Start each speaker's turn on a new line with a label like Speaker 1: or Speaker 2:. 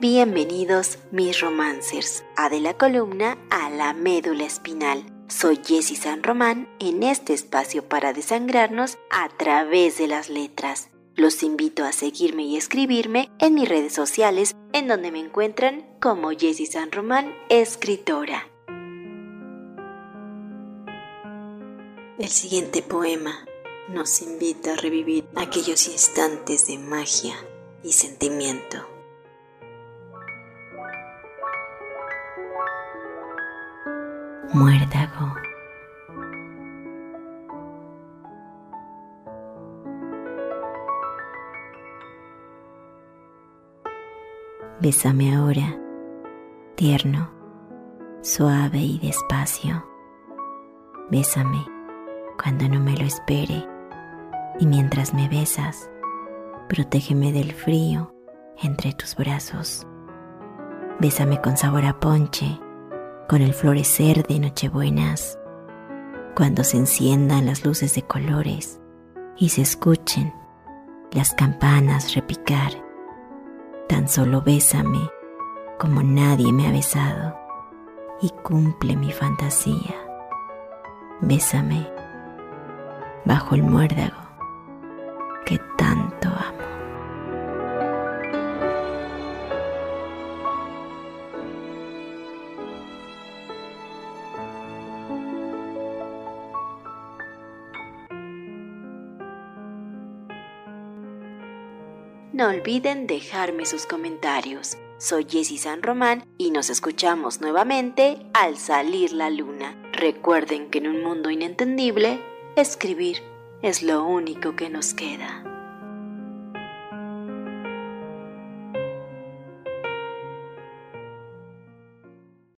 Speaker 1: Bienvenidos mis romancers a de la columna a la médula espinal. Soy Jessie San Román en este espacio para desangrarnos a través de las letras. Los invito a seguirme y escribirme en mis redes sociales en donde me encuentran como Jessie San Román, escritora. El siguiente poema nos invita a revivir aquellos instantes de magia y sentimiento. Muérdago. Bésame ahora, tierno, suave y despacio. Bésame cuando no me lo espere y mientras me besas, protégeme del frío entre tus brazos. Bésame con sabor a ponche, con el florecer de Nochebuenas, cuando se enciendan las luces de colores y se escuchen las campanas repicar. Tan solo bésame como nadie me ha besado y cumple mi fantasía. Bésame bajo el muérdago No olviden dejarme sus comentarios. Soy Jessie San Román y nos escuchamos nuevamente al salir la luna. Recuerden que en un mundo inentendible, escribir es lo único que nos queda.